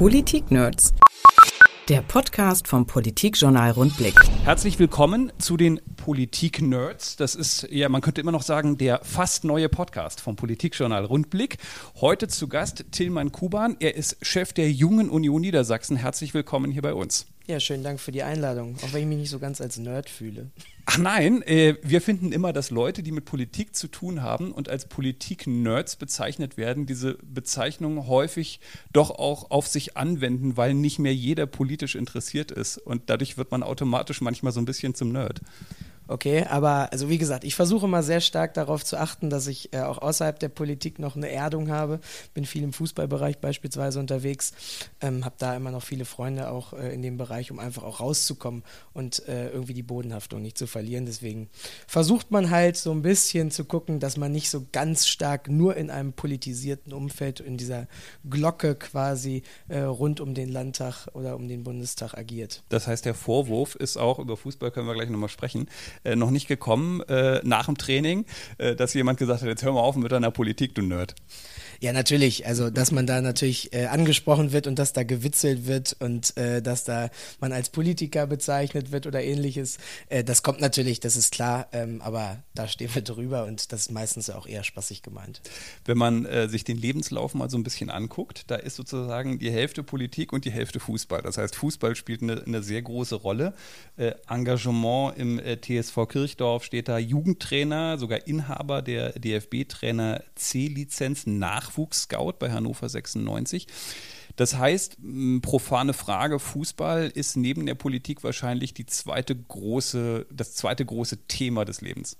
Politik-Nerds. Der Podcast vom Politikjournal Rundblick. Herzlich willkommen zu den Politik-Nerds. Das ist, ja, man könnte immer noch sagen, der fast neue Podcast vom Politikjournal Rundblick. Heute zu Gast Tillmann Kuban. Er ist Chef der Jungen Union Niedersachsen. Herzlich willkommen hier bei uns. Ja, schönen Dank für die Einladung, auch wenn ich mich nicht so ganz als Nerd fühle. Ach nein, äh, wir finden immer, dass Leute, die mit Politik zu tun haben und als Politik-Nerds bezeichnet werden, diese Bezeichnung häufig doch auch auf sich anwenden, weil nicht mehr jeder politisch interessiert ist. Und dadurch wird man automatisch manchmal so ein bisschen zum Nerd. Okay, aber also wie gesagt, ich versuche mal sehr stark darauf zu achten, dass ich äh, auch außerhalb der Politik noch eine Erdung habe. Bin viel im Fußballbereich beispielsweise unterwegs, ähm, habe da immer noch viele Freunde auch äh, in dem Bereich, um einfach auch rauszukommen und äh, irgendwie die Bodenhaftung nicht zu verlieren. Deswegen versucht man halt so ein bisschen zu gucken, dass man nicht so ganz stark nur in einem politisierten Umfeld, in dieser Glocke quasi äh, rund um den Landtag oder um den Bundestag agiert. Das heißt, der Vorwurf ist auch, über Fußball können wir gleich nochmal sprechen, äh, noch nicht gekommen äh, nach dem Training, äh, dass jemand gesagt hat, jetzt hör mal auf mit deiner Politik, du Nerd. Ja, natürlich. Also, dass man da natürlich äh, angesprochen wird und dass da gewitzelt wird und äh, dass da man als Politiker bezeichnet wird oder ähnliches, äh, das kommt natürlich, das ist klar. Ähm, aber da stehen wir drüber und das ist meistens auch eher spaßig gemeint. Wenn man äh, sich den Lebenslauf mal so ein bisschen anguckt, da ist sozusagen die Hälfte Politik und die Hälfte Fußball. Das heißt, Fußball spielt eine, eine sehr große Rolle. Äh, Engagement im äh, TSV Kirchdorf steht da, Jugendtrainer, sogar Inhaber der DFB-Trainer C-Lizenz nach Nachwuchsscout bei Hannover 96. Das heißt, profane Frage, Fußball ist neben der Politik wahrscheinlich die zweite große, das zweite große Thema des Lebens.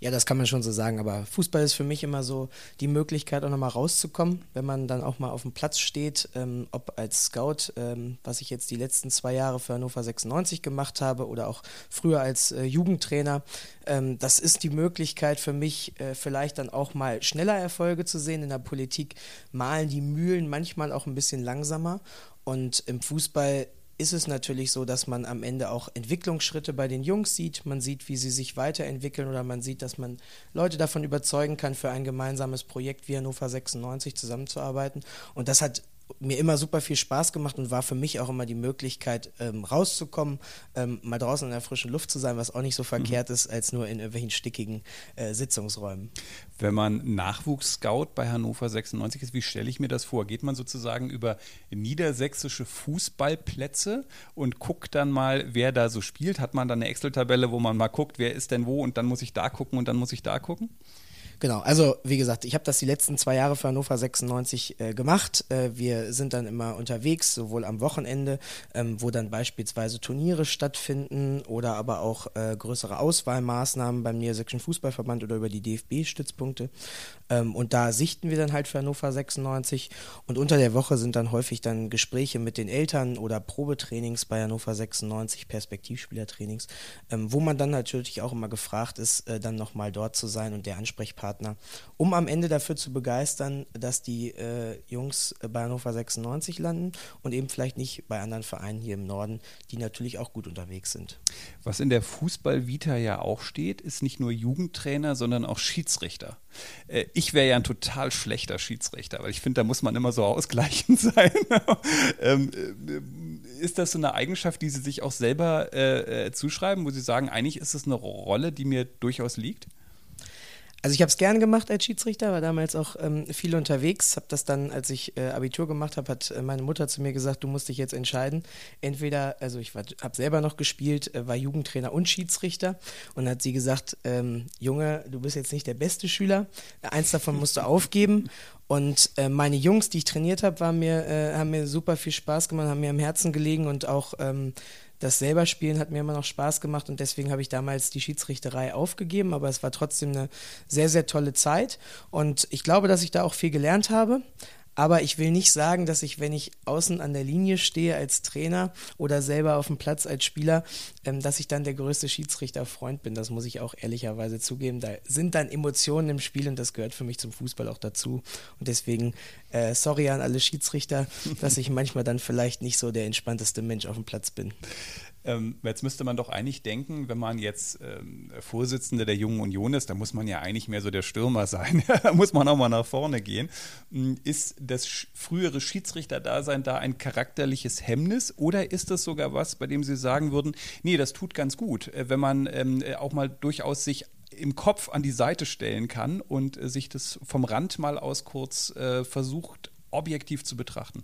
Ja, das kann man schon so sagen, aber Fußball ist für mich immer so die Möglichkeit, auch nochmal rauszukommen, wenn man dann auch mal auf dem Platz steht, ähm, ob als Scout, ähm, was ich jetzt die letzten zwei Jahre für Hannover 96 gemacht habe oder auch früher als äh, Jugendtrainer. Ähm, das ist die Möglichkeit für mich, äh, vielleicht dann auch mal schneller Erfolge zu sehen. In der Politik malen die Mühlen manchmal auch ein bisschen langsamer und im Fußball ist es natürlich so, dass man am Ende auch Entwicklungsschritte bei den Jungs sieht. Man sieht, wie sie sich weiterentwickeln oder man sieht, dass man Leute davon überzeugen kann, für ein gemeinsames Projekt wie Hannover 96 zusammenzuarbeiten. Und das hat mir immer super viel Spaß gemacht und war für mich auch immer die Möglichkeit, ähm, rauszukommen, ähm, mal draußen in der frischen Luft zu sein, was auch nicht so verkehrt mhm. ist, als nur in irgendwelchen stickigen äh, Sitzungsräumen. Wenn man Nachwuchsscout bei Hannover 96 ist, wie stelle ich mir das vor? Geht man sozusagen über niedersächsische Fußballplätze und guckt dann mal, wer da so spielt? Hat man dann eine Excel-Tabelle, wo man mal guckt, wer ist denn wo und dann muss ich da gucken und dann muss ich da gucken? Genau, also wie gesagt, ich habe das die letzten zwei Jahre für Hannover 96 äh, gemacht. Äh, wir sind dann immer unterwegs, sowohl am Wochenende, ähm, wo dann beispielsweise Turniere stattfinden oder aber auch äh, größere Auswahlmaßnahmen beim Niedersächsischen Fußballverband oder über die DFB-Stützpunkte. Ähm, und da sichten wir dann halt für Hannover 96. Und unter der Woche sind dann häufig dann Gespräche mit den Eltern oder Probetrainings bei Hannover 96, Perspektivspielertrainings, ähm, wo man dann natürlich auch immer gefragt ist, äh, dann nochmal dort zu sein und der Ansprechpartner Partner, um am Ende dafür zu begeistern, dass die äh, Jungs bei Hannover 96 landen und eben vielleicht nicht bei anderen Vereinen hier im Norden, die natürlich auch gut unterwegs sind. Was in der Fußball-Vita ja auch steht, ist nicht nur Jugendtrainer, sondern auch Schiedsrichter. Äh, ich wäre ja ein total schlechter Schiedsrichter, weil ich finde, da muss man immer so ausgleichend sein. ähm, äh, ist das so eine Eigenschaft, die Sie sich auch selber äh, äh, zuschreiben, wo Sie sagen, eigentlich ist es eine Rolle, die mir durchaus liegt? Also ich habe es gerne gemacht als Schiedsrichter, war damals auch ähm, viel unterwegs. Habe das dann, als ich äh, Abitur gemacht habe, hat äh, meine Mutter zu mir gesagt, du musst dich jetzt entscheiden. Entweder, also ich habe selber noch gespielt, äh, war Jugendtrainer und Schiedsrichter und hat sie gesagt, ähm, Junge, du bist jetzt nicht der beste Schüler, eins davon musst du aufgeben. Und äh, meine Jungs, die ich trainiert habe, äh, haben mir super viel Spaß gemacht, haben mir am Herzen gelegen und auch ähm, das selber Spielen hat mir immer noch Spaß gemacht und deswegen habe ich damals die Schiedsrichterei aufgegeben, aber es war trotzdem eine sehr, sehr tolle Zeit und ich glaube, dass ich da auch viel gelernt habe. Aber ich will nicht sagen, dass ich, wenn ich außen an der Linie stehe als Trainer oder selber auf dem Platz als Spieler, ähm, dass ich dann der größte Schiedsrichterfreund bin. Das muss ich auch ehrlicherweise zugeben. Da sind dann Emotionen im Spiel und das gehört für mich zum Fußball auch dazu. Und deswegen, äh, sorry an alle Schiedsrichter, dass ich manchmal dann vielleicht nicht so der entspannteste Mensch auf dem Platz bin. Ähm, jetzt müsste man doch eigentlich denken, wenn man jetzt ähm, Vorsitzender der Jungen Union ist, da muss man ja eigentlich mehr so der Stürmer sein. da muss man auch mal nach vorne gehen. Hm, ist das frühere Schiedsrichterdasein da ein charakterliches Hemmnis oder ist das sogar was, bei dem Sie sagen würden, nee, das tut ganz gut, äh, wenn man ähm, äh, auch mal durchaus sich im Kopf an die Seite stellen kann und äh, sich das vom Rand mal aus kurz äh, versucht, objektiv zu betrachten?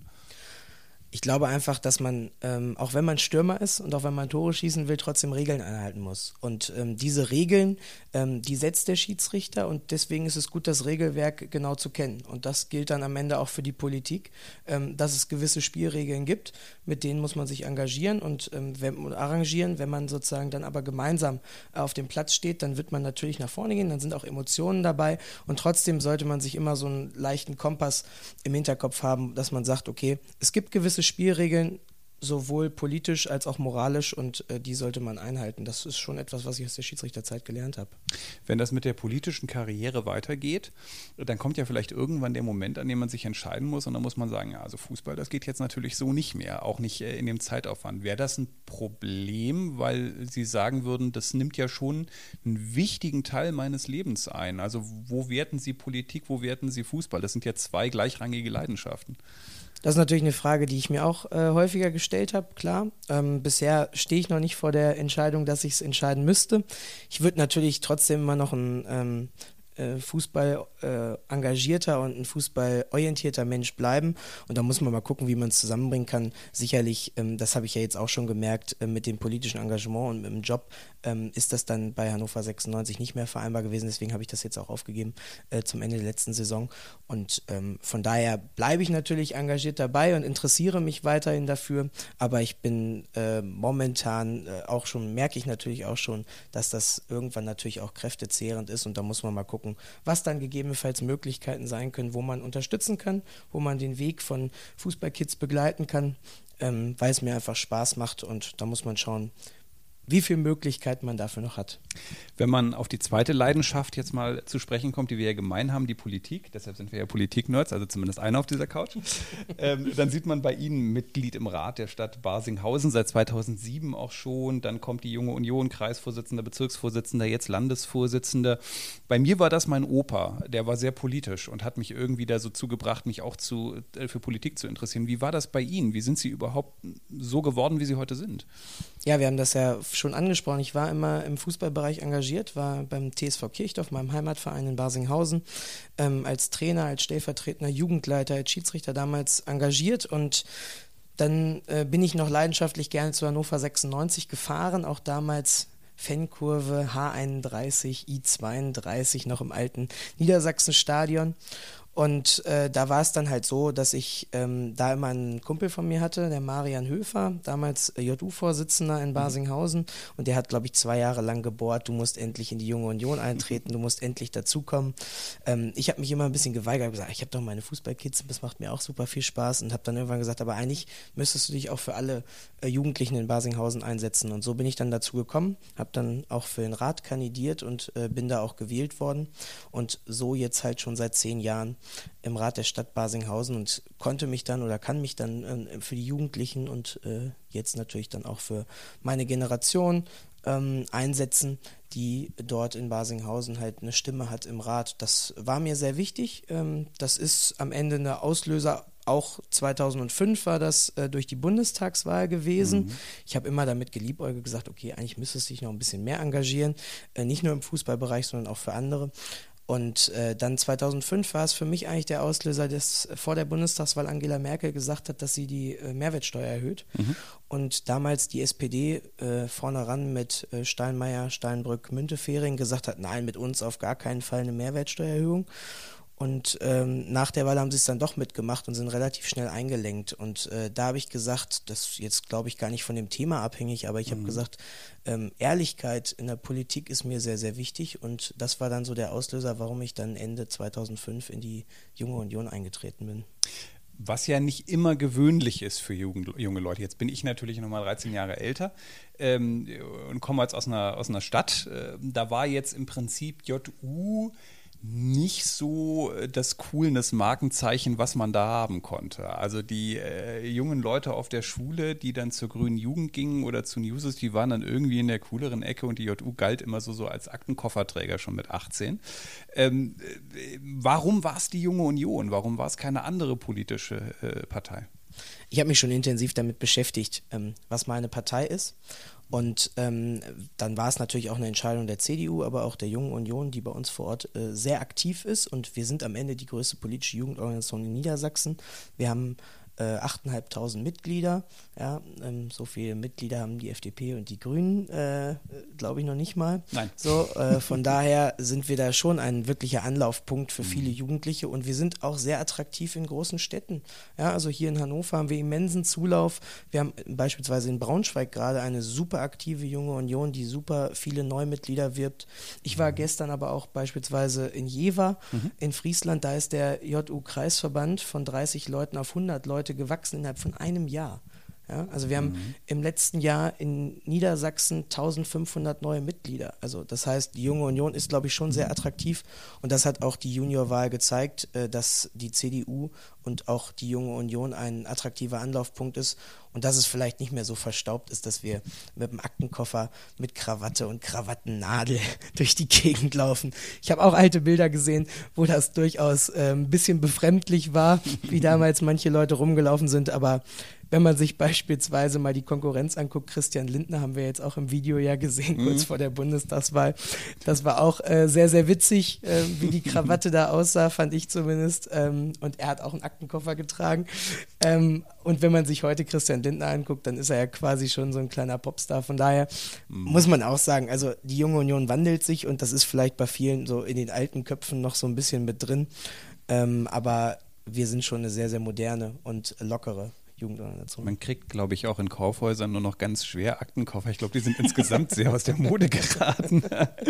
Ich glaube einfach, dass man, ähm, auch wenn man Stürmer ist und auch wenn man Tore schießen will, trotzdem Regeln einhalten muss. Und ähm, diese Regeln, ähm, die setzt der Schiedsrichter und deswegen ist es gut, das Regelwerk genau zu kennen. Und das gilt dann am Ende auch für die Politik, ähm, dass es gewisse Spielregeln gibt, mit denen muss man sich engagieren und ähm, wenn, arrangieren. Wenn man sozusagen dann aber gemeinsam auf dem Platz steht, dann wird man natürlich nach vorne gehen, dann sind auch Emotionen dabei und trotzdem sollte man sich immer so einen leichten Kompass im Hinterkopf haben, dass man sagt, okay, es gibt gewisse Spielregeln, sowohl politisch als auch moralisch und äh, die sollte man einhalten. Das ist schon etwas, was ich aus der Schiedsrichterzeit gelernt habe. Wenn das mit der politischen Karriere weitergeht, dann kommt ja vielleicht irgendwann der Moment, an dem man sich entscheiden muss und dann muss man sagen, ja, also Fußball, das geht jetzt natürlich so nicht mehr, auch nicht äh, in dem Zeitaufwand. Wäre das ein Problem, weil Sie sagen würden, das nimmt ja schon einen wichtigen Teil meines Lebens ein. Also wo werten Sie Politik, wo werten Sie Fußball? Das sind ja zwei gleichrangige Leidenschaften. Das ist natürlich eine Frage, die ich mir auch äh, häufiger gestellt habe, klar. Ähm, bisher stehe ich noch nicht vor der Entscheidung, dass ich es entscheiden müsste. Ich würde natürlich trotzdem immer noch ein ähm, äh, Fußball äh, engagierter und ein Fußball orientierter Mensch bleiben. Und da muss man mal gucken, wie man es zusammenbringen kann. Sicherlich, ähm, das habe ich ja jetzt auch schon gemerkt, äh, mit dem politischen Engagement und mit dem Job ähm, ist das dann bei Hannover 96 nicht mehr vereinbar gewesen. Deswegen habe ich das jetzt auch aufgegeben äh, zum Ende der letzten Saison. Und ähm, von daher bleibe ich natürlich engagiert dabei und interessiere mich weiterhin dafür. Aber ich bin äh, momentan äh, auch schon, merke ich natürlich auch schon, dass das irgendwann natürlich auch kräftezehrend ist. Und da muss man mal gucken, gucken, was dann gegebenenfalls Möglichkeiten sein können, wo man unterstützen kann, wo man den Weg von Fußballkids begleiten kann, ähm, weil es mir einfach Spaß macht. Und da muss man schauen, wie viele Möglichkeiten man dafür noch hat. Wenn man auf die zweite Leidenschaft jetzt mal zu sprechen kommt, die wir ja gemein haben, die Politik, deshalb sind wir ja Politik-Nerds, also zumindest einer auf dieser Couch, ähm, dann sieht man bei Ihnen Mitglied im Rat der Stadt Barsinghausen, seit 2007 auch schon, dann kommt die Junge Union, Kreisvorsitzender, Bezirksvorsitzender, jetzt Landesvorsitzender. Bei mir war das mein Opa, der war sehr politisch und hat mich irgendwie da so zugebracht, mich auch zu, äh, für Politik zu interessieren. Wie war das bei Ihnen? Wie sind Sie überhaupt so geworden, wie Sie heute sind? Ja, wir haben das ja schon angesprochen. Ich war immer im Fußballbereich engagiert, war beim TSV Kirchdorf, meinem Heimatverein in Barsinghausen, ähm, als Trainer, als stellvertretender Jugendleiter, als Schiedsrichter damals engagiert und dann äh, bin ich noch leidenschaftlich gerne zu Hannover 96 gefahren, auch damals Fankurve H31, I32 noch im alten Niedersachsenstadion und äh, da war es dann halt so, dass ich ähm, da immer einen Kumpel von mir hatte, der Marian Höfer, damals äh, JU-Vorsitzender in mhm. Barsinghausen. Und der hat, glaube ich, zwei Jahre lang gebohrt, du musst endlich in die Junge Union eintreten, du musst endlich dazukommen. Ähm, ich habe mich immer ein bisschen geweigert, gesagt, ich habe doch meine Fußballkids, das macht mir auch super viel Spaß. Und habe dann irgendwann gesagt, aber eigentlich müsstest du dich auch für alle äh, Jugendlichen in Barsinghausen einsetzen. Und so bin ich dann dazu gekommen, habe dann auch für den Rat kandidiert und äh, bin da auch gewählt worden. Und so jetzt halt schon seit zehn Jahren im Rat der Stadt Basinghausen und konnte mich dann oder kann mich dann äh, für die Jugendlichen und äh, jetzt natürlich dann auch für meine Generation ähm, einsetzen, die dort in Basinghausen halt eine Stimme hat im Rat. Das war mir sehr wichtig. Ähm, das ist am Ende eine Auslöser auch 2005 war das äh, durch die Bundestagswahl gewesen. Mhm. Ich habe immer damit geliebäugelt gesagt, okay, eigentlich müsstest du dich noch ein bisschen mehr engagieren, äh, nicht nur im Fußballbereich, sondern auch für andere. Und äh, dann 2005 war es für mich eigentlich der Auslöser, dass vor der Bundestagswahl Angela Merkel gesagt hat, dass sie die äh, Mehrwertsteuer erhöht. Mhm. Und damals die SPD äh, vorne ran mit äh, Steinmeier, Steinbrück, Müntefering gesagt hat, nein, mit uns auf gar keinen Fall eine Mehrwertsteuererhöhung. Und ähm, nach der Wahl haben sie es dann doch mitgemacht und sind relativ schnell eingelenkt. Und äh, da habe ich gesagt, das ist jetzt glaube ich gar nicht von dem Thema abhängig, aber ich mhm. habe gesagt, ähm, Ehrlichkeit in der Politik ist mir sehr, sehr wichtig. Und das war dann so der Auslöser, warum ich dann Ende 2005 in die Junge Union eingetreten bin. Was ja nicht immer gewöhnlich ist für Jugend, junge Leute. Jetzt bin ich natürlich noch mal 13 Jahre älter ähm, und komme jetzt aus einer, aus einer Stadt. Äh, da war jetzt im Prinzip JU nicht so äh, das coolness Markenzeichen, was man da haben konnte. Also die äh, jungen Leute auf der Schule, die dann zur Grünen Jugend gingen oder zu Newses, die waren dann irgendwie in der cooleren Ecke und die JU galt immer so, so als Aktenkofferträger schon mit 18. Ähm, äh, warum war es die Junge Union? Warum war es keine andere politische äh, Partei? Ich habe mich schon intensiv damit beschäftigt, ähm, was meine Partei ist und ähm, dann war es natürlich auch eine Entscheidung der CDU, aber auch der Jungen Union, die bei uns vor Ort äh, sehr aktiv ist. Und wir sind am Ende die größte politische Jugendorganisation in Niedersachsen. Wir haben äh, 8.500 Mitglieder. Ja, ähm, so viele Mitglieder haben die FDP und die Grünen, äh, glaube ich, noch nicht mal. Nein. So, äh, von daher sind wir da schon ein wirklicher Anlaufpunkt für viele mhm. Jugendliche und wir sind auch sehr attraktiv in großen Städten. Ja, also hier in Hannover haben wir immensen Zulauf. Wir haben beispielsweise in Braunschweig gerade eine super aktive junge Union, die super viele Neumitglieder wirbt. Ich war mhm. gestern aber auch beispielsweise in Jever mhm. in Friesland. Da ist der JU-Kreisverband von 30 Leuten auf 100 Leute Leute gewachsen innerhalb von einem Jahr. Ja, also wir mhm. haben im letzten Jahr in Niedersachsen 1500 neue Mitglieder. Also das heißt, die Junge Union ist, glaube ich, schon sehr attraktiv und das hat auch die Juniorwahl gezeigt, äh, dass die CDU und auch die Junge Union ein attraktiver Anlaufpunkt ist und dass es vielleicht nicht mehr so verstaubt ist, dass wir mit dem Aktenkoffer mit Krawatte und Krawattennadel durch die Gegend laufen. Ich habe auch alte Bilder gesehen, wo das durchaus äh, ein bisschen befremdlich war, wie damals manche Leute rumgelaufen sind, aber wenn man sich beispielsweise mal die Konkurrenz anguckt, Christian Lindner haben wir jetzt auch im Video ja gesehen, kurz mhm. vor der Bundestagswahl. Das war auch äh, sehr, sehr witzig, äh, wie die Krawatte da aussah, fand ich zumindest. Ähm, und er hat auch einen Aktenkoffer getragen. Ähm, und wenn man sich heute Christian Lindner anguckt, dann ist er ja quasi schon so ein kleiner Popstar. Von daher mhm. muss man auch sagen, also die junge Union wandelt sich und das ist vielleicht bei vielen so in den alten Köpfen noch so ein bisschen mit drin. Ähm, aber wir sind schon eine sehr, sehr moderne und lockere Jugendorganisation. Man kriegt, glaube ich, auch in Kaufhäusern nur noch ganz schwer Aktenkoffer. Ich glaube, die sind insgesamt sehr aus der Mode geraten.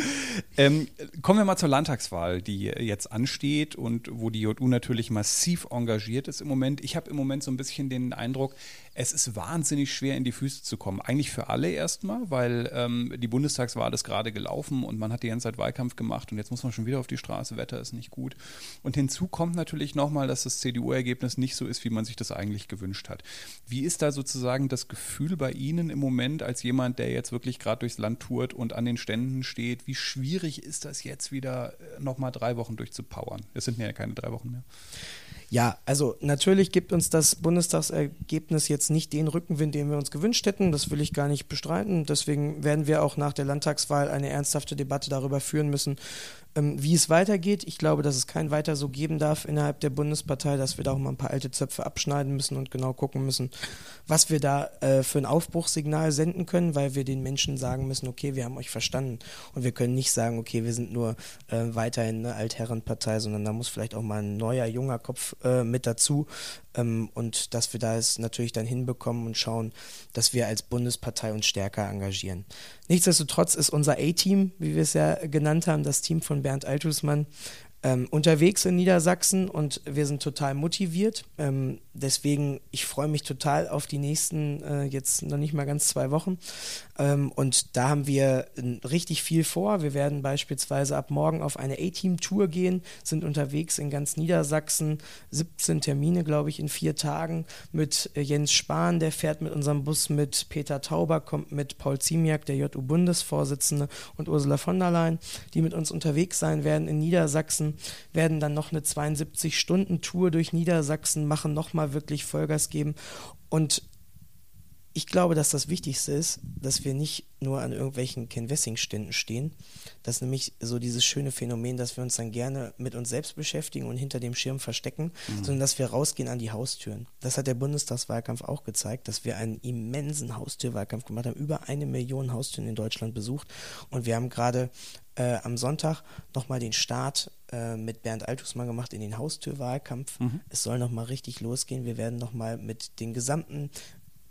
ähm, kommen wir mal zur Landtagswahl, die jetzt ansteht und wo die JU natürlich massiv engagiert ist im Moment. Ich habe im Moment so ein bisschen den Eindruck, es ist wahnsinnig schwer in die Füße zu kommen. Eigentlich für alle erstmal, weil ähm, die Bundestagswahl ist gerade gelaufen und man hat die ganze Zeit Wahlkampf gemacht und jetzt muss man schon wieder auf die Straße, Wetter ist nicht gut. Und hinzu kommt natürlich nochmal, dass das CDU-Ergebnis nicht so ist, wie man sich das eigentlich gewünscht hat. Wie ist da sozusagen das Gefühl bei Ihnen im Moment als jemand, der jetzt wirklich gerade durchs Land tourt und an den Ständen steht? Wie schwierig ist das jetzt wieder äh, nochmal drei Wochen durchzupowern? Es sind ja keine drei Wochen mehr. Ja, also natürlich gibt uns das Bundestagsergebnis jetzt nicht den Rückenwind, den wir uns gewünscht hätten. Das will ich gar nicht bestreiten. Deswegen werden wir auch nach der Landtagswahl eine ernsthafte Debatte darüber führen müssen, ähm, wie es weitergeht. Ich glaube, dass es kein weiter so geben darf innerhalb der Bundespartei, dass wir da auch mal ein paar alte Zöpfe abschneiden müssen und genau gucken müssen, was wir da äh, für ein Aufbruchssignal senden können, weil wir den Menschen sagen müssen, okay, wir haben euch verstanden. Und wir können nicht sagen, okay, wir sind nur äh, weiterhin eine Altherrenpartei, sondern da muss vielleicht auch mal ein neuer, junger Kopf äh, mit dazu. Ähm, und dass wir da es natürlich dann hinbekommen und schauen, dass wir als Bundespartei uns stärker engagieren. Nichtsdestotrotz ist unser A-Team, wie wir es ja genannt haben, das Team von Bernd Altusmann, ähm, unterwegs in Niedersachsen und wir sind total motiviert. Ähm, deswegen, ich freue mich total auf die nächsten, äh, jetzt noch nicht mal ganz zwei Wochen. Ähm, und da haben wir richtig viel vor. Wir werden beispielsweise ab morgen auf eine A-Team-Tour gehen, sind unterwegs in ganz Niedersachsen, 17 Termine, glaube ich, in vier Tagen mit äh, Jens Spahn, der fährt mit unserem Bus mit, Peter Tauber kommt mit, Paul Ziemiak, der JU-Bundesvorsitzende und Ursula von der Leyen, die mit uns unterwegs sein werden in Niedersachsen werden dann noch eine 72-Stunden-Tour durch Niedersachsen machen, nochmal wirklich Vollgas geben. Und ich glaube, dass das Wichtigste ist, dass wir nicht nur an irgendwelchen Ken Wessing-Ständen stehen. Das ist nämlich so dieses schöne Phänomen, dass wir uns dann gerne mit uns selbst beschäftigen und hinter dem Schirm verstecken, mhm. sondern dass wir rausgehen an die Haustüren. Das hat der Bundestagswahlkampf auch gezeigt, dass wir einen immensen Haustürwahlkampf gemacht haben, über eine Million Haustüren in Deutschland besucht. Und wir haben gerade äh, am Sonntag nochmal den Start äh, mit Bernd Altusmann gemacht in den Haustürwahlkampf. Mhm. Es soll nochmal richtig losgehen. Wir werden nochmal mit den gesamten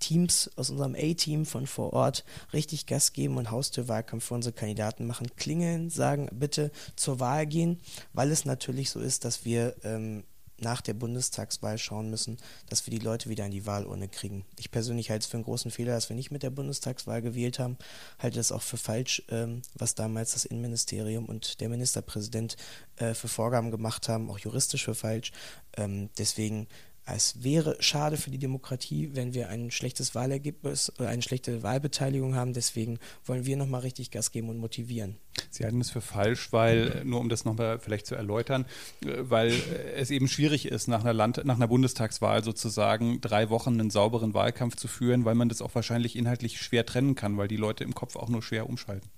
Teams aus unserem A-Team von vor Ort richtig Gas geben und Haustürwahlkampf für unsere Kandidaten machen. Klingeln, sagen bitte zur Wahl gehen, weil es natürlich so ist, dass wir ähm, nach der Bundestagswahl schauen müssen, dass wir die Leute wieder in die Wahlurne kriegen. Ich persönlich halte es für einen großen Fehler, dass wir nicht mit der Bundestagswahl gewählt haben. Halte es auch für falsch, ähm, was damals das Innenministerium und der Ministerpräsident äh, für Vorgaben gemacht haben, auch juristisch für falsch. Ähm, deswegen es wäre schade für die Demokratie, wenn wir ein schlechtes Wahlergebnis oder eine schlechte Wahlbeteiligung haben. Deswegen wollen wir nochmal richtig Gas geben und motivieren. Sie halten es für falsch, weil, nur um das nochmal vielleicht zu erläutern, äh, weil es eben schwierig ist, nach einer, Land nach einer Bundestagswahl sozusagen drei Wochen einen sauberen Wahlkampf zu führen, weil man das auch wahrscheinlich inhaltlich schwer trennen kann, weil die Leute im Kopf auch nur schwer umschalten.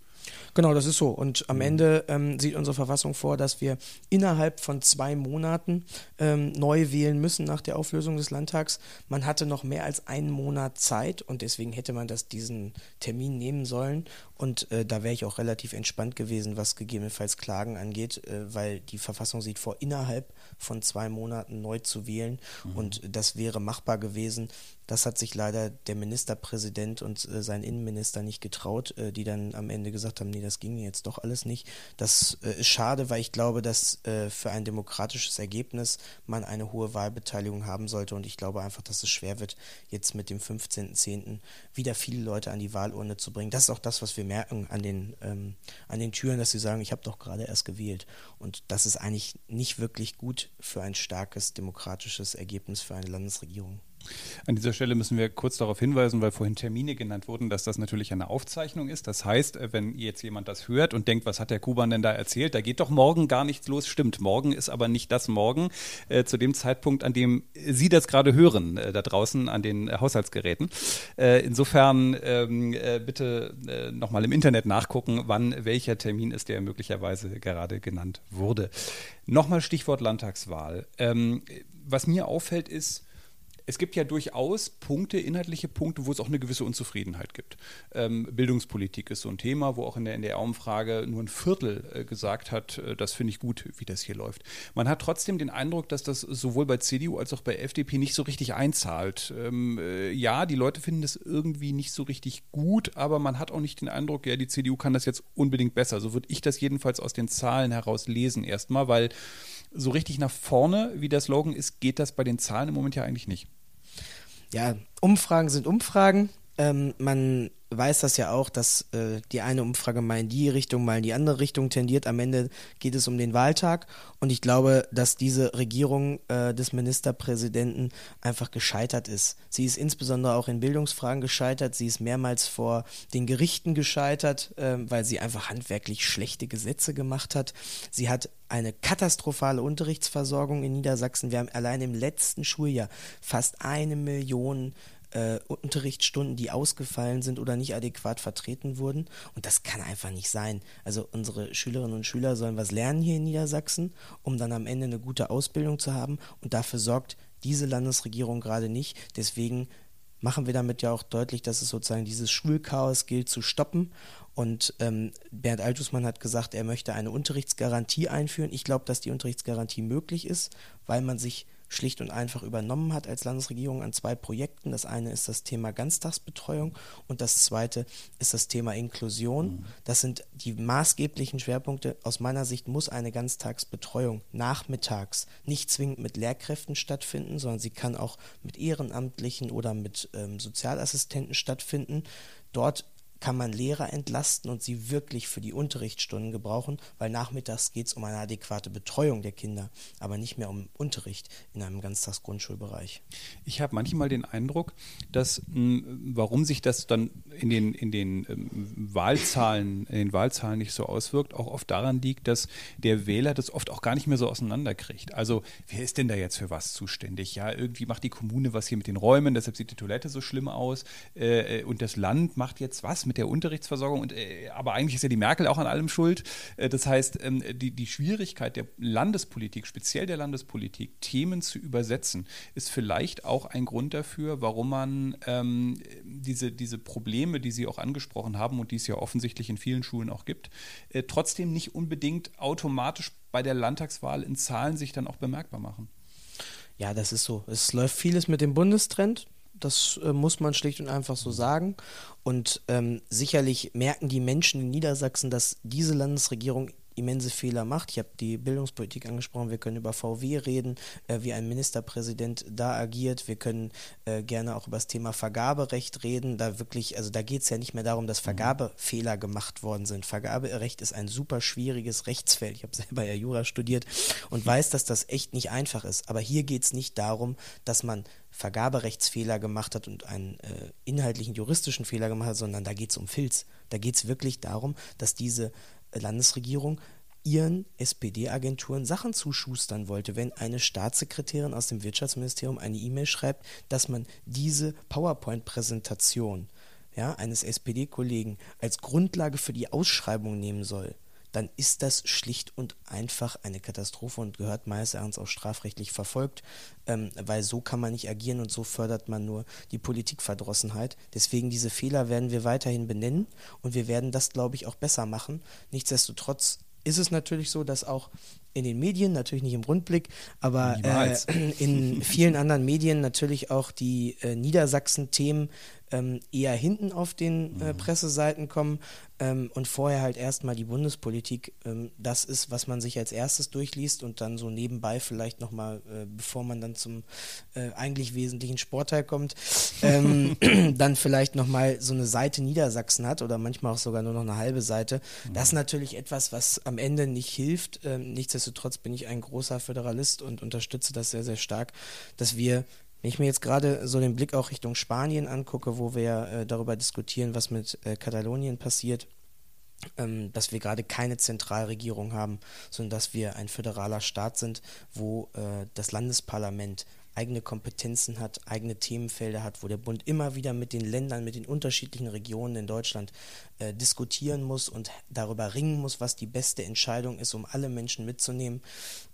Genau, das ist so. Und am mhm. Ende ähm, sieht unsere Verfassung vor, dass wir innerhalb von zwei Monaten ähm, neu wählen müssen nach der Auflösung des Landtags. Man hatte noch mehr als einen Monat Zeit und deswegen hätte man das diesen Termin nehmen sollen. Und äh, da wäre ich auch relativ entspannt gewesen, was gegebenenfalls Klagen angeht, äh, weil die Verfassung sieht vor, innerhalb von zwei Monaten neu zu wählen. Mhm. Und das wäre machbar gewesen. Das hat sich leider der Ministerpräsident und äh, sein Innenminister nicht getraut, äh, die dann am Ende gesagt haben, nee, das ging jetzt doch alles nicht. Das äh, ist schade, weil ich glaube, dass äh, für ein demokratisches Ergebnis man eine hohe Wahlbeteiligung haben sollte und ich glaube einfach, dass es schwer wird, jetzt mit dem 15.10. wieder viele Leute an die Wahlurne zu bringen. Das ist auch das, was wir merken an den, ähm, an den Türen, dass sie sagen, ich habe doch gerade erst gewählt. Und das ist eigentlich nicht wirklich gut für ein starkes demokratisches Ergebnis für eine Landesregierung. An dieser Stelle müssen wir kurz darauf hinweisen, weil vorhin Termine genannt wurden, dass das natürlich eine Aufzeichnung ist. Das heißt, äh, wenn jetzt jemand das hört und denkt, was hat der Kuban denn da erzählt, da geht doch morgen gar nichts los. Stimmt, morgen ist aber nicht das Morgen äh, zu dem Zeitpunkt, an dem Sie das gerade hören, äh, da draußen an den äh, Haushaltsgeräten. Äh, insofern ähm, äh, bitte äh, nochmal im Internet nachgucken, wann welcher Termin ist, der möglicherweise gerade genannt wurde. Nochmal Stichwort Landtagswahl. Ähm, was mir auffällt ist, es gibt ja durchaus Punkte, inhaltliche Punkte, wo es auch eine gewisse Unzufriedenheit gibt. Ähm, Bildungspolitik ist so ein Thema, wo auch in der NDR-Umfrage nur ein Viertel äh, gesagt hat, äh, das finde ich gut, wie das hier läuft. Man hat trotzdem den Eindruck, dass das sowohl bei CDU als auch bei FDP nicht so richtig einzahlt. Ähm, äh, ja, die Leute finden das irgendwie nicht so richtig gut, aber man hat auch nicht den Eindruck, ja, die CDU kann das jetzt unbedingt besser. So würde ich das jedenfalls aus den Zahlen heraus lesen erstmal, weil so richtig nach vorne, wie der Slogan ist, geht das bei den Zahlen im Moment ja eigentlich nicht ja, Umfragen sind Umfragen. Ähm, man weiß das ja auch, dass äh, die eine Umfrage mal in die Richtung, mal in die andere Richtung tendiert. Am Ende geht es um den Wahltag und ich glaube, dass diese Regierung äh, des Ministerpräsidenten einfach gescheitert ist. Sie ist insbesondere auch in Bildungsfragen gescheitert. Sie ist mehrmals vor den Gerichten gescheitert, äh, weil sie einfach handwerklich schlechte Gesetze gemacht hat. Sie hat eine katastrophale Unterrichtsversorgung in Niedersachsen. Wir haben allein im letzten Schuljahr fast eine Million äh, Unterrichtsstunden, die ausgefallen sind oder nicht adäquat vertreten wurden. Und das kann einfach nicht sein. Also unsere Schülerinnen und Schüler sollen was lernen hier in Niedersachsen, um dann am Ende eine gute Ausbildung zu haben. Und dafür sorgt diese Landesregierung gerade nicht. Deswegen machen wir damit ja auch deutlich, dass es sozusagen dieses Schulchaos gilt zu stoppen. Und ähm, Bernd Altusmann hat gesagt, er möchte eine Unterrichtsgarantie einführen. Ich glaube, dass die Unterrichtsgarantie möglich ist, weil man sich schlicht und einfach übernommen hat als Landesregierung an zwei Projekten. Das eine ist das Thema Ganztagsbetreuung und das zweite ist das Thema Inklusion. Mhm. Das sind die maßgeblichen Schwerpunkte. Aus meiner Sicht muss eine Ganztagsbetreuung nachmittags nicht zwingend mit Lehrkräften stattfinden, sondern sie kann auch mit Ehrenamtlichen oder mit ähm, Sozialassistenten stattfinden. Dort kann man Lehrer entlasten und sie wirklich für die Unterrichtsstunden gebrauchen, weil nachmittags geht es um eine adäquate Betreuung der Kinder, aber nicht mehr um Unterricht in einem Ganztagsgrundschulbereich. Ich habe manchmal den Eindruck, dass warum sich das dann in den, in den ähm, Wahlzahlen, in den Wahlzahlen nicht so auswirkt, auch oft daran liegt, dass der Wähler das oft auch gar nicht mehr so auseinanderkriegt. Also wer ist denn da jetzt für was zuständig? Ja, irgendwie macht die Kommune was hier mit den Räumen, deshalb sieht die Toilette so schlimm aus äh, und das Land macht jetzt was mit der Unterrichtsversorgung. Und, äh, aber eigentlich ist ja die Merkel auch an allem schuld. Äh, das heißt, ähm, die, die Schwierigkeit der Landespolitik, speziell der Landespolitik, Themen zu übersetzen, ist vielleicht auch ein Grund dafür, warum man ähm, diese, diese Probleme, die Sie auch angesprochen haben und die es ja offensichtlich in vielen Schulen auch gibt, äh, trotzdem nicht unbedingt automatisch bei der Landtagswahl in Zahlen sich dann auch bemerkbar machen. Ja, das ist so. Es läuft vieles mit dem Bundestrend. Das äh, muss man schlicht und einfach so sagen. Und ähm, sicherlich merken die Menschen in Niedersachsen, dass diese Landesregierung immense Fehler macht. Ich habe die Bildungspolitik angesprochen, wir können über VW reden, äh, wie ein Ministerpräsident da agiert. Wir können äh, gerne auch über das Thema Vergaberecht reden. Da wirklich, also da geht es ja nicht mehr darum, dass mhm. Vergabefehler gemacht worden sind. Vergaberecht ist ein super schwieriges Rechtsfeld. Ich habe selber ja Jura studiert und weiß, dass das echt nicht einfach ist. Aber hier geht es nicht darum, dass man Vergaberechtsfehler gemacht hat und einen äh, inhaltlichen juristischen Fehler gemacht hat, sondern da geht es um Filz. Da geht es wirklich darum, dass diese Landesregierung ihren SPD-Agenturen Sachen zuschustern wollte. Wenn eine Staatssekretärin aus dem Wirtschaftsministerium eine E-Mail schreibt, dass man diese PowerPoint-Präsentation ja, eines SPD-Kollegen als Grundlage für die Ausschreibung nehmen soll, dann ist das schlicht und einfach eine Katastrophe und gehört meines Erachtens auch strafrechtlich verfolgt, ähm, weil so kann man nicht agieren und so fördert man nur die Politikverdrossenheit. Deswegen diese Fehler werden wir weiterhin benennen und wir werden das, glaube ich, auch besser machen. Nichtsdestotrotz ist es natürlich so, dass auch in den Medien, natürlich nicht im Rundblick, aber äh, in vielen anderen Medien natürlich auch die äh, Niedersachsen-Themen ähm, eher hinten auf den äh, mhm. Presseseiten kommen ähm, und vorher halt erstmal die Bundespolitik ähm, das ist, was man sich als erstes durchliest und dann so nebenbei vielleicht nochmal, äh, bevor man dann zum äh, eigentlich wesentlichen Sportteil kommt, ähm, dann vielleicht nochmal so eine Seite Niedersachsen hat oder manchmal auch sogar nur noch eine halbe Seite. Mhm. Das ist natürlich etwas, was am Ende nicht hilft. Ähm, nichtsdestotrotz bin ich ein großer Föderalist und unterstütze das sehr, sehr stark, dass wir wenn ich mir jetzt gerade so den Blick auch Richtung Spanien angucke, wo wir äh, darüber diskutieren, was mit äh, Katalonien passiert, ähm, dass wir gerade keine Zentralregierung haben, sondern dass wir ein föderaler Staat sind, wo äh, das Landesparlament eigene Kompetenzen hat, eigene Themenfelder hat, wo der Bund immer wieder mit den Ländern, mit den unterschiedlichen Regionen in Deutschland äh, diskutieren muss und darüber ringen muss, was die beste Entscheidung ist, um alle Menschen mitzunehmen.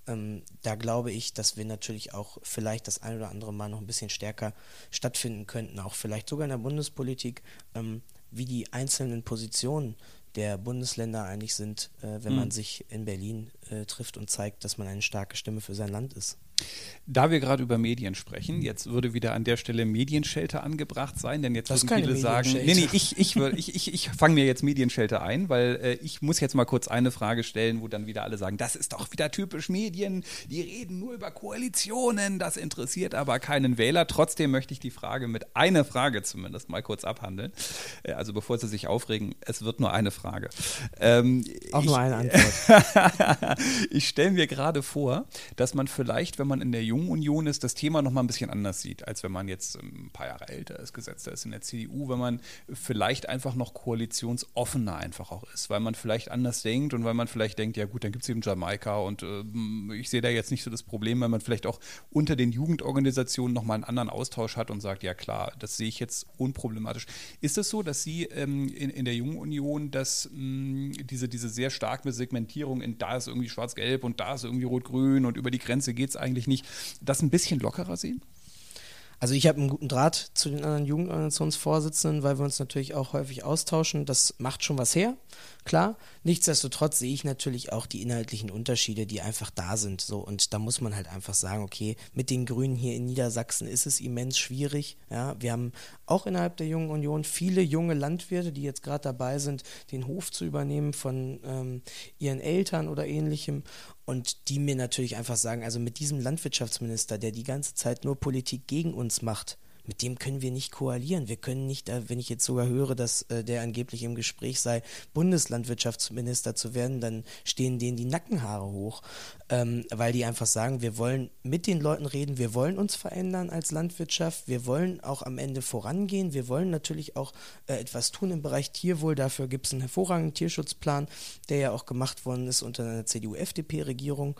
Ähm, da glaube ich, dass wir natürlich auch vielleicht das ein oder andere Mal noch ein bisschen stärker stattfinden könnten, auch vielleicht sogar in der Bundespolitik, ähm, wie die einzelnen Positionen der Bundesländer eigentlich sind, äh, wenn mhm. man sich in Berlin äh, trifft und zeigt, dass man eine starke Stimme für sein Land ist. Da wir gerade über Medien sprechen, jetzt würde wieder an der Stelle Medienschelte angebracht sein, denn jetzt das würden viele sagen, nee, nee, ich, ich, ich, ich, ich fange mir jetzt Medienschelte ein, weil äh, ich muss jetzt mal kurz eine Frage stellen, wo dann wieder alle sagen, das ist doch wieder typisch Medien, die reden nur über Koalitionen, das interessiert aber keinen Wähler. Trotzdem möchte ich die Frage mit einer Frage zumindest mal kurz abhandeln. Äh, also bevor Sie sich aufregen, es wird nur eine Frage. Ähm, Auch nur eine Antwort. ich stelle mir gerade vor, dass man vielleicht, wenn man in der Jungen Union ist, das Thema noch mal ein bisschen anders sieht, als wenn man jetzt ähm, ein paar Jahre älter ist, gesetzter ist in der CDU, wenn man vielleicht einfach noch koalitionsoffener einfach auch ist, weil man vielleicht anders denkt und weil man vielleicht denkt, ja gut, dann gibt es eben Jamaika und äh, ich sehe da jetzt nicht so das Problem, weil man vielleicht auch unter den Jugendorganisationen noch mal einen anderen Austausch hat und sagt, ja klar, das sehe ich jetzt unproblematisch. Ist es so, dass Sie ähm, in, in, der Jungen Union, dass mh, diese, diese sehr starke Segmentierung in da ist irgendwie schwarz-gelb und da ist irgendwie rot-grün und über die Grenze geht es eigentlich eigentlich nicht, das ein bisschen lockerer sehen? Also ich habe einen guten Draht zu den anderen Jugendorganisationsvorsitzenden, weil wir uns natürlich auch häufig austauschen. Das macht schon was her, klar. Nichtsdestotrotz sehe ich natürlich auch die inhaltlichen Unterschiede, die einfach da sind. So und da muss man halt einfach sagen, okay, mit den Grünen hier in Niedersachsen ist es immens schwierig. Ja, wir haben auch innerhalb der Jungen Union viele junge Landwirte, die jetzt gerade dabei sind, den Hof zu übernehmen von ähm, ihren Eltern oder ähnlichem und die mir natürlich einfach sagen, also mit diesem Landwirtschaftsminister, der die ganze Zeit nur Politik gegen uns macht, mit dem können wir nicht koalieren. Wir können nicht, äh, wenn ich jetzt sogar höre, dass äh, der angeblich im Gespräch sei, Bundeslandwirtschaftsminister zu werden, dann stehen denen die Nackenhaare hoch, ähm, weil die einfach sagen, wir wollen mit den Leuten reden, wir wollen uns verändern als Landwirtschaft, wir wollen auch am Ende vorangehen, wir wollen natürlich auch äh, etwas tun im Bereich Tierwohl. Dafür gibt es einen hervorragenden Tierschutzplan, der ja auch gemacht worden ist unter einer CDU-FDP-Regierung,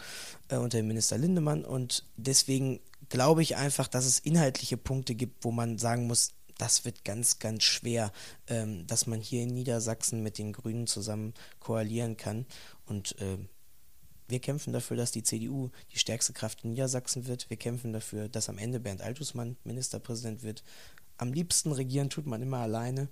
unter dem Minister Lindemann. Und deswegen glaube ich einfach, dass es inhaltliche Punkte gibt, wo man sagen muss, das wird ganz, ganz schwer, ähm, dass man hier in Niedersachsen mit den Grünen zusammen koalieren kann. Und äh, wir kämpfen dafür, dass die CDU die stärkste Kraft in Niedersachsen wird. Wir kämpfen dafür, dass am Ende Bernd Altusmann Ministerpräsident wird. Am liebsten regieren tut man immer alleine.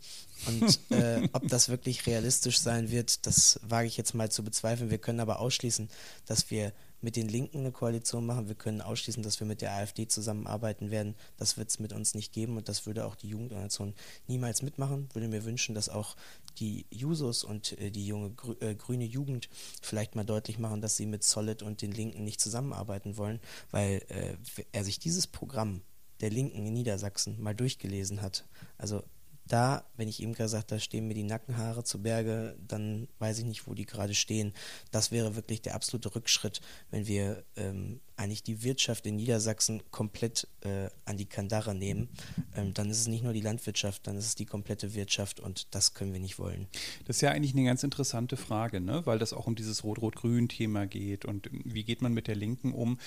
Und äh, ob das wirklich realistisch sein wird, das wage ich jetzt mal zu bezweifeln. Wir können aber ausschließen, dass wir mit den Linken eine Koalition machen. Wir können ausschließen, dass wir mit der AfD zusammenarbeiten werden. Das wird es mit uns nicht geben und das würde auch die Jugendorganisation niemals mitmachen. Würde mir wünschen, dass auch die Jusos und äh, die junge grü äh, grüne Jugend vielleicht mal deutlich machen, dass sie mit Solid und den Linken nicht zusammenarbeiten wollen, weil äh, er sich dieses Programm der Linken in Niedersachsen mal durchgelesen hat. Also da, wenn ich eben gesagt da stehen mir die Nackenhaare zu Berge, dann weiß ich nicht, wo die gerade stehen. Das wäre wirklich der absolute Rückschritt, wenn wir ähm, eigentlich die Wirtschaft in Niedersachsen komplett äh, an die Kandare nehmen, ähm, dann ist es nicht nur die Landwirtschaft, dann ist es die komplette Wirtschaft und das können wir nicht wollen. Das ist ja eigentlich eine ganz interessante Frage, ne? weil das auch um dieses Rot-Rot-Grün-Thema geht und wie geht man mit der Linken um.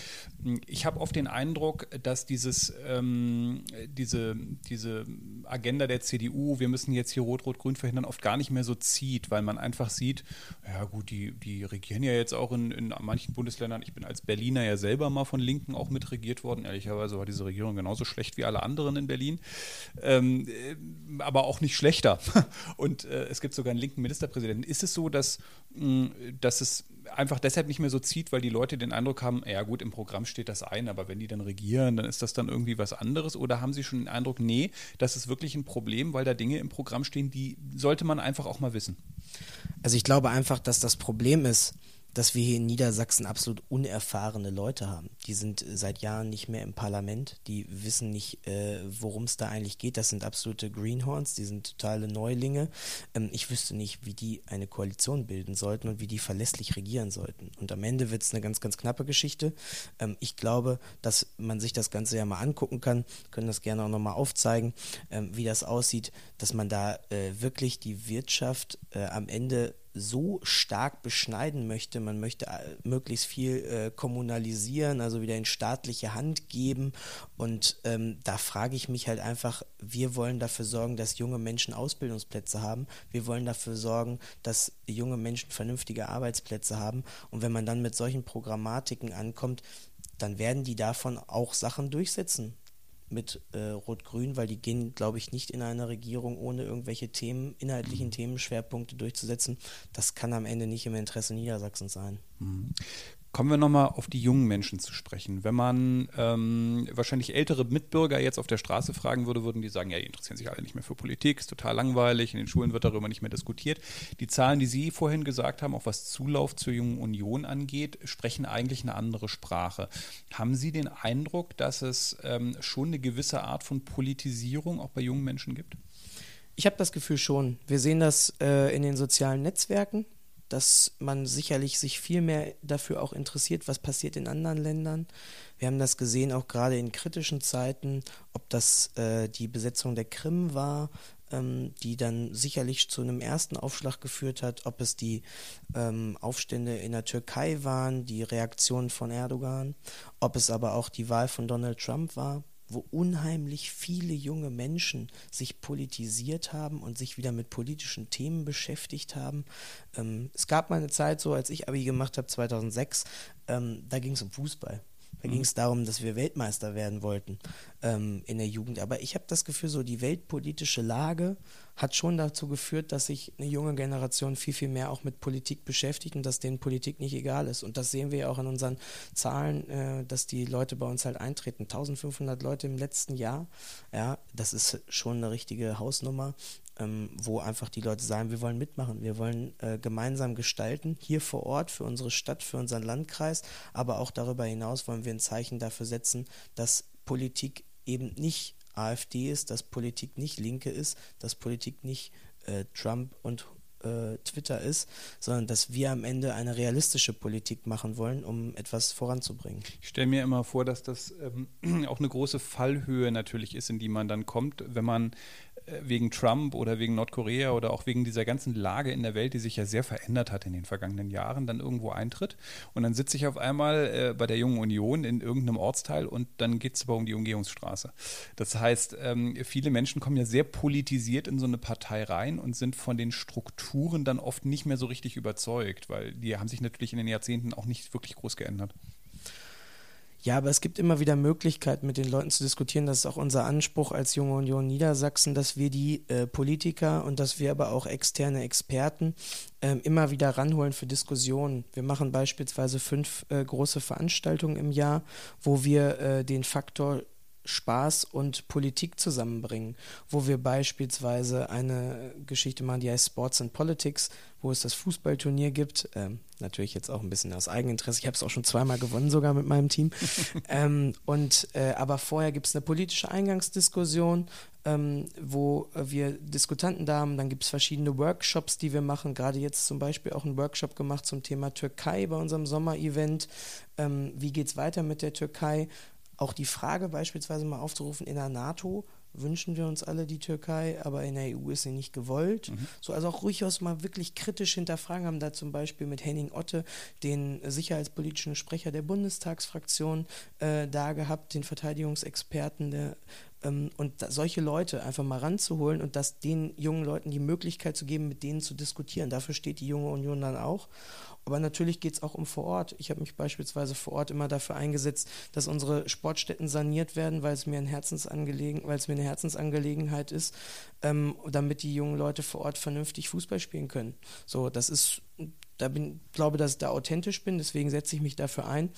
Ich habe oft den Eindruck, dass dieses, ähm, diese, diese Agenda der CDU, wir müssen jetzt hier Rot-Rot-Grün verhindern, oft gar nicht mehr so zieht, weil man einfach sieht, ja gut, die, die regieren ja jetzt auch in, in manchen Bundesländern, ich bin als Berliner ja selber selber mal von Linken auch mitregiert worden. Ehrlicherweise war diese Regierung genauso schlecht wie alle anderen in Berlin, ähm, äh, aber auch nicht schlechter. Und äh, es gibt sogar einen linken Ministerpräsidenten. Ist es so, dass, mh, dass es einfach deshalb nicht mehr so zieht, weil die Leute den Eindruck haben, ja gut, im Programm steht das ein, aber wenn die dann regieren, dann ist das dann irgendwie was anderes? Oder haben Sie schon den Eindruck, nee, das ist wirklich ein Problem, weil da Dinge im Programm stehen, die sollte man einfach auch mal wissen? Also ich glaube einfach, dass das Problem ist, dass wir hier in Niedersachsen absolut unerfahrene Leute haben. Die sind äh, seit Jahren nicht mehr im Parlament, die wissen nicht, äh, worum es da eigentlich geht. Das sind absolute Greenhorns, die sind totale Neulinge. Ähm, ich wüsste nicht, wie die eine Koalition bilden sollten und wie die verlässlich regieren sollten. Und am Ende wird es eine ganz, ganz knappe Geschichte. Ähm, ich glaube, dass man sich das Ganze ja mal angucken kann, können das gerne auch nochmal aufzeigen, ähm, wie das aussieht, dass man da äh, wirklich die Wirtschaft äh, am Ende so stark beschneiden möchte. Man möchte äh, möglichst viel äh, kommunalisieren, also wieder in staatliche Hand geben. Und ähm, da frage ich mich halt einfach, wir wollen dafür sorgen, dass junge Menschen Ausbildungsplätze haben. Wir wollen dafür sorgen, dass junge Menschen vernünftige Arbeitsplätze haben. Und wenn man dann mit solchen Programmatiken ankommt, dann werden die davon auch Sachen durchsetzen mit äh, Rot-Grün, weil die gehen, glaube ich, nicht in eine Regierung, ohne irgendwelche Themen, inhaltlichen mhm. Themenschwerpunkte durchzusetzen. Das kann am Ende nicht im Interesse Niedersachsens sein. Mhm. Kommen wir nochmal auf die jungen Menschen zu sprechen. Wenn man ähm, wahrscheinlich ältere Mitbürger jetzt auf der Straße fragen würde, würden die sagen, ja, die interessieren sich alle nicht mehr für Politik, ist total langweilig, in den Schulen wird darüber nicht mehr diskutiert. Die Zahlen, die Sie vorhin gesagt haben, auch was Zulauf zur Jungen Union angeht, sprechen eigentlich eine andere Sprache. Haben Sie den Eindruck, dass es ähm, schon eine gewisse Art von Politisierung auch bei jungen Menschen gibt? Ich habe das Gefühl schon. Wir sehen das äh, in den sozialen Netzwerken dass man sicherlich sich viel mehr dafür auch interessiert, was passiert in anderen Ländern. Wir haben das gesehen auch gerade in kritischen Zeiten, ob das äh, die Besetzung der Krim war, ähm, die dann sicherlich zu einem ersten Aufschlag geführt hat, ob es die ähm, Aufstände in der Türkei waren, die Reaktion von Erdogan, ob es aber auch die Wahl von Donald Trump war wo unheimlich viele junge Menschen sich politisiert haben und sich wieder mit politischen Themen beschäftigt haben. Ähm, es gab mal eine Zeit, so als ich Abi gemacht habe, 2006, ähm, da ging es um Fußball. Da ging es darum, dass wir Weltmeister werden wollten ähm, in der Jugend. Aber ich habe das Gefühl, so die weltpolitische Lage hat schon dazu geführt, dass sich eine junge Generation viel, viel mehr auch mit Politik beschäftigt und dass denen Politik nicht egal ist. Und das sehen wir ja auch an unseren Zahlen, äh, dass die Leute bei uns halt eintreten. 1500 Leute im letzten Jahr, ja, das ist schon eine richtige Hausnummer ähm, wo einfach die Leute sagen, wir wollen mitmachen, wir wollen äh, gemeinsam gestalten, hier vor Ort, für unsere Stadt, für unseren Landkreis, aber auch darüber hinaus wollen wir ein Zeichen dafür setzen, dass Politik eben nicht AfD ist, dass Politik nicht Linke ist, dass Politik nicht äh, Trump und äh, Twitter ist, sondern dass wir am Ende eine realistische Politik machen wollen, um etwas voranzubringen. Ich stelle mir immer vor, dass das ähm, auch eine große Fallhöhe natürlich ist, in die man dann kommt, wenn man wegen Trump oder wegen Nordkorea oder auch wegen dieser ganzen Lage in der Welt, die sich ja sehr verändert hat in den vergangenen Jahren, dann irgendwo eintritt. Und dann sitze ich auf einmal äh, bei der Jungen Union in irgendeinem Ortsteil und dann geht es aber um die Umgehungsstraße. Das heißt, ähm, viele Menschen kommen ja sehr politisiert in so eine Partei rein und sind von den Strukturen dann oft nicht mehr so richtig überzeugt, weil die haben sich natürlich in den Jahrzehnten auch nicht wirklich groß geändert. Ja, aber es gibt immer wieder Möglichkeiten, mit den Leuten zu diskutieren. Das ist auch unser Anspruch als Junge Union Niedersachsen, dass wir die äh, Politiker und dass wir aber auch externe Experten äh, immer wieder ranholen für Diskussionen. Wir machen beispielsweise fünf äh, große Veranstaltungen im Jahr, wo wir äh, den Faktor Spaß und Politik zusammenbringen, wo wir beispielsweise eine Geschichte machen, die heißt Sports and Politics, wo es das Fußballturnier gibt. Ähm, natürlich jetzt auch ein bisschen aus Eigeninteresse. Ich habe es auch schon zweimal gewonnen, sogar mit meinem Team. ähm, und äh, aber vorher gibt es eine politische Eingangsdiskussion, ähm, wo wir Diskutanten da haben. Dann gibt es verschiedene Workshops, die wir machen. Gerade jetzt zum Beispiel auch einen Workshop gemacht zum Thema Türkei bei unserem Sommerevent. Ähm, wie geht es weiter mit der Türkei? Auch die Frage beispielsweise mal aufzurufen, in der NATO wünschen wir uns alle die Türkei, aber in der EU ist sie nicht gewollt. Mhm. So, also auch durchaus mal wirklich kritisch hinterfragen, haben da zum Beispiel mit Henning Otte den sicherheitspolitischen Sprecher der Bundestagsfraktion äh, da gehabt, den Verteidigungsexperten der ähm, und da, solche Leute einfach mal ranzuholen und das den jungen Leuten die Möglichkeit zu geben, mit denen zu diskutieren. Dafür steht die junge Union dann auch. Aber natürlich geht es auch um vor Ort. Ich habe mich beispielsweise vor Ort immer dafür eingesetzt, dass unsere Sportstätten saniert werden, weil es mir, ein Herzensangelegenheit, weil es mir eine Herzensangelegenheit ist, ähm, damit die jungen Leute vor Ort vernünftig Fußball spielen können. So, das ist, da bin, glaube, dass ich da authentisch bin, deswegen setze ich mich dafür ein.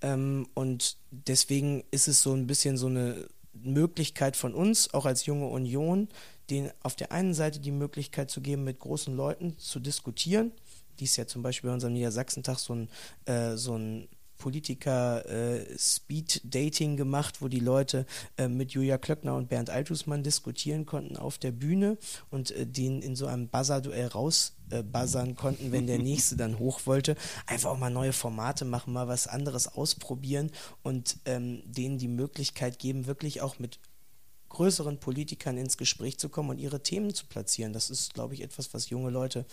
Ähm, und deswegen ist es so ein bisschen so eine Möglichkeit von uns, auch als junge Union, denen auf der einen Seite die Möglichkeit zu geben, mit großen Leuten zu diskutieren dies ja zum Beispiel bei unserem Niedersachsentag so ein, äh, so ein Politiker äh, gemacht, wo die Leute äh, mit Julia Klöckner und Bernd Altusmann diskutieren konnten auf der Bühne und äh, den in so einem Buzzer-Duell rausbuzzern konnten, wenn der nächste dann hoch wollte. Einfach auch mal neue Formate machen, mal was anderes ausprobieren und ähm, denen die Möglichkeit geben, wirklich auch mit größeren Politikern ins Gespräch zu kommen und ihre Themen zu platzieren. Das ist, glaube ich, etwas, was junge Leute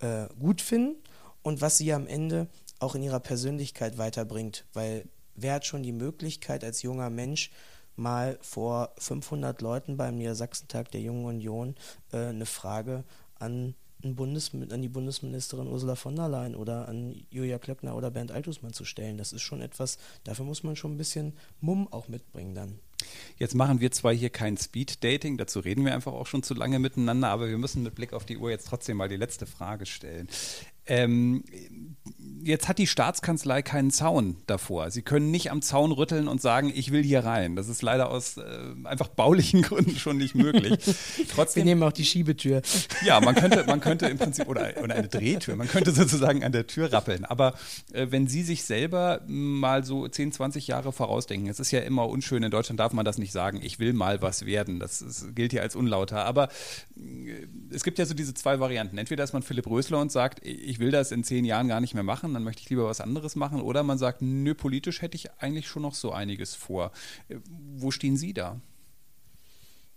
äh, gut finden und was sie am Ende auch in ihrer Persönlichkeit weiterbringt. Weil wer hat schon die Möglichkeit als junger Mensch mal vor 500 Leuten beim Niedersachsentag der Jungen Union äh, eine Frage an, Bundes, an die Bundesministerin Ursula von der Leyen oder an Julia Klöckner oder Bernd Altusmann zu stellen. Das ist schon etwas, dafür muss man schon ein bisschen Mumm auch mitbringen dann. Jetzt machen wir zwar hier kein Speed-Dating, dazu reden wir einfach auch schon zu lange miteinander, aber wir müssen mit Blick auf die Uhr jetzt trotzdem mal die letzte Frage stellen. Ähm, jetzt hat die Staatskanzlei keinen Zaun davor. Sie können nicht am Zaun rütteln und sagen, ich will hier rein. Das ist leider aus äh, einfach baulichen Gründen schon nicht möglich. Trotzdem, Wir nehmen auch die Schiebetür. Ja, man könnte, man könnte im Prinzip, oder, oder eine Drehtür, man könnte sozusagen an der Tür rappeln. Aber äh, wenn Sie sich selber mal so 10, 20 Jahre vorausdenken, es ist ja immer unschön, in Deutschland darf man das nicht sagen, ich will mal was werden. Das, das gilt ja als unlauter. Aber äh, es gibt ja so diese zwei Varianten. Entweder ist man Philipp Rösler und sagt, ich ich will das in zehn Jahren gar nicht mehr machen, dann möchte ich lieber was anderes machen. Oder man sagt, nö, politisch hätte ich eigentlich schon noch so einiges vor. Äh, wo stehen Sie da?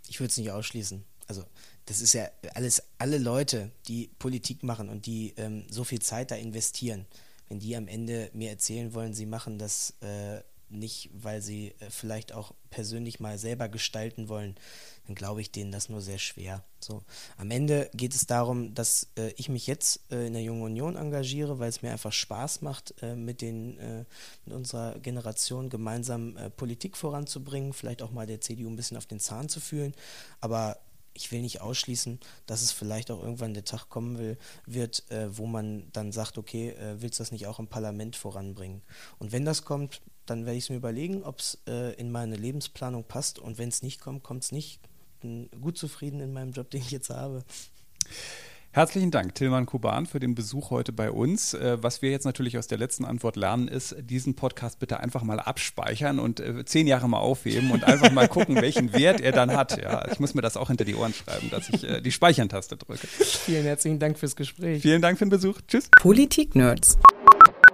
Ich würde es nicht ausschließen. Also das ist ja alles, alle Leute, die Politik machen und die ähm, so viel Zeit da investieren, wenn die am Ende mir erzählen wollen, sie machen das äh, nicht, weil sie äh, vielleicht auch persönlich mal selber gestalten wollen, dann glaube ich denen das nur sehr schwer. So, am Ende geht es darum, dass äh, ich mich jetzt äh, in der Jungen Union engagiere, weil es mir einfach Spaß macht, äh, mit den äh, mit unserer Generation gemeinsam äh, Politik voranzubringen, vielleicht auch mal der CDU ein bisschen auf den Zahn zu fühlen. Aber ich will nicht ausschließen, dass es vielleicht auch irgendwann der Tag kommen will, wird, äh, wo man dann sagt, okay, äh, willst du das nicht auch im Parlament voranbringen? Und wenn das kommt, dann werde ich es mir überlegen, ob es äh, in meine Lebensplanung passt. Und wenn es nicht kommt, kommt es nicht. Bin gut zufrieden in meinem Job, den ich jetzt habe. Herzlichen Dank, Tilman Kuban, für den Besuch heute bei uns. Äh, was wir jetzt natürlich aus der letzten Antwort lernen, ist, diesen Podcast bitte einfach mal abspeichern und äh, zehn Jahre mal aufheben und einfach mal gucken, welchen Wert er dann hat. Ja, ich muss mir das auch hinter die Ohren schreiben, dass ich äh, die Speichern-Taste drücke. Vielen herzlichen Dank fürs Gespräch. Vielen Dank für den Besuch. Tschüss. Politik-Nerds.